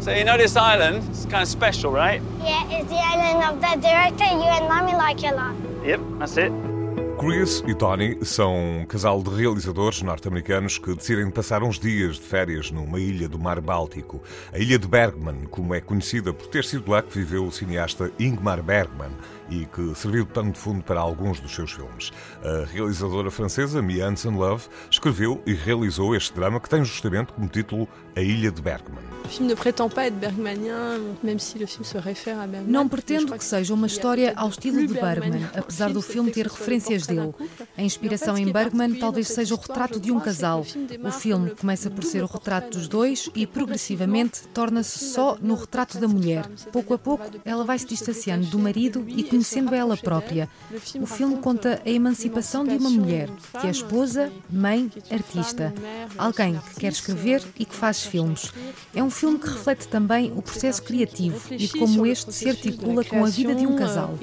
So you know this island? It's kind of special, right? Yeah, it's the island of the director you and mommy like a lot. Yep, that's it. Chris e Tony são um casal de realizadores norte-americanos que decidem passar uns dias de férias numa ilha do Mar Báltico, a ilha de Bergman, como é conhecida por ter sido lá que viveu o cineasta Ingmar Bergman e que serviu de pano de fundo para alguns dos seus filmes. A realizadora francesa Mia Hansen Love escreveu e realizou este drama que tem justamente como título A Ilha de Bergman. O filme ne prétend pas être bergmanien, même si le film se réfère à Bergman. Não pretendo que seja uma história ao estilo de Bergman, apesar do filme ter referências dele. A inspiração em Bergman talvez seja o retrato de um casal. O filme começa por ser o retrato dos dois e progressivamente torna-se só no retrato da mulher. Pouco a pouco, ela vai se distanciando do marido e conhecendo ela própria. O filme conta a emancipação de uma mulher, que é esposa, mãe, artista. Alguém que quer escrever e que faz filmes. É um filme que reflete também o processo criativo e como este se articula com a vida de um casal.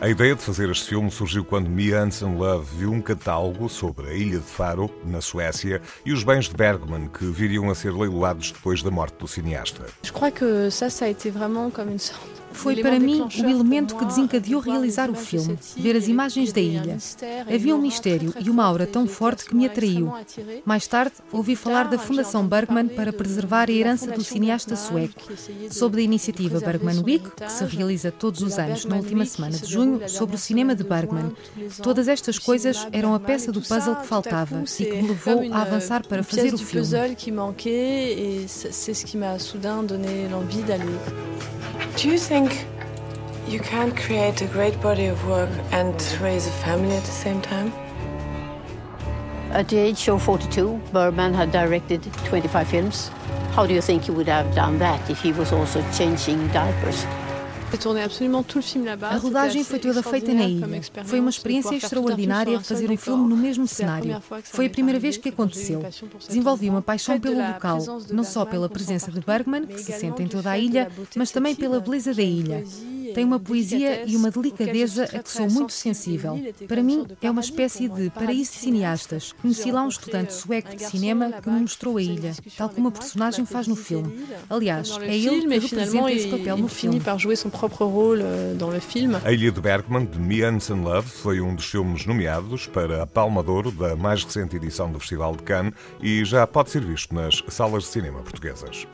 A ideia de fazer este filme surgiu quando Mia Hansen Love viu um catálogo sobre a ilha de Faro, na Suécia, e os bens de Bergman que viriam a ser leiloados depois da morte do cineasta. Je crois que ça, ça a été vraiment sorte Foi para mim o elemento que desencadeou realizar o filme, ver as imagens da ilha. Havia um mistério e uma aura tão forte que me atraiu. Mais tarde, ouvi falar da Fundação Bergman para preservar a herança do cineasta sueco. Soube da iniciativa Bergman Week, que se realiza todos os anos na última semana de junho, sobre o cinema de Bergman. Todas estas coisas eram a peça do puzzle que faltava e que me levou a avançar para fazer o filme. puzzle qui manquait et c'est ce qui m'a soudain donné l'envie d'aller. Do you think you can't create a great body of work and raise a family at the same time? At the age of 42, Bergman had directed 25 films. How do you think he would have done that if he was also changing diapers? A rodagem foi toda feita na ilha. Foi uma experiência extraordinária fazer um filme no mesmo cenário. Foi a primeira vez que aconteceu. Desenvolvi uma paixão pelo local, não só pela presença de Bergman, que se sente em toda a ilha, mas também pela beleza da ilha. Tem uma poesia e uma delicadeza a que sou muito sensível. Para mim, é uma espécie de paraíso de cineastas. Conheci lá um estudante sueco de cinema que me mostrou a ilha, tal como a personagem faz no filme. Aliás, é ele que representa esse papel no filme. Euh, a Ilha de Bergman, de Mia Hansen Love, foi um dos filmes nomeados para a Palma de Ouro da mais recente edição do Festival de Cannes e já pode ser visto nas salas de cinema portuguesas.